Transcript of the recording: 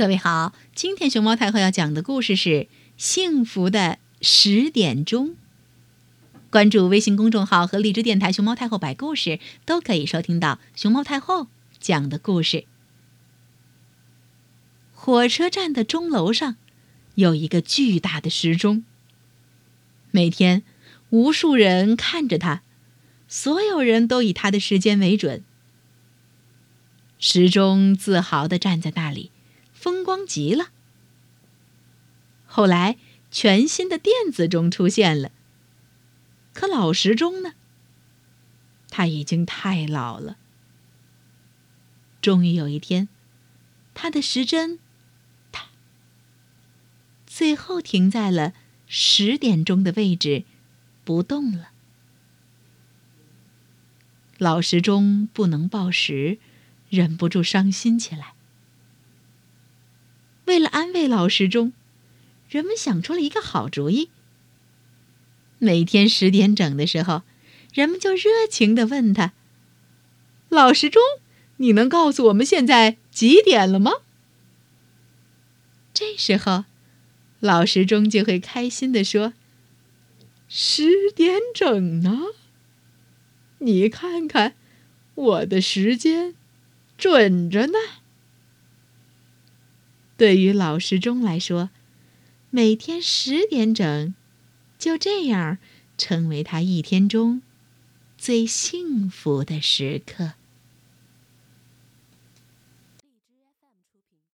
各位好，今天熊猫太后要讲的故事是《幸福的十点钟》。关注微信公众号和荔枝电台“熊猫太后摆故事”，都可以收听到熊猫太后讲的故事。火车站的钟楼上有一个巨大的时钟，每天无数人看着它，所有人都以它的时间为准。时钟自豪地站在那里。风光极了。后来，全新的电子钟出现了。可老时钟呢？它已经太老了。终于有一天，它的时针，最后停在了十点钟的位置，不动了。老时钟不能报时，忍不住伤心起来。为了安慰老时钟，人们想出了一个好主意。每天十点整的时候，人们就热情地问他：“老时钟，你能告诉我们现在几点了吗？”这时候，老时钟就会开心地说：“十点整呢！你看看，我的时间准着呢。”对于老时钟来说，每天十点整，就这样成为他一天中最幸福的时刻。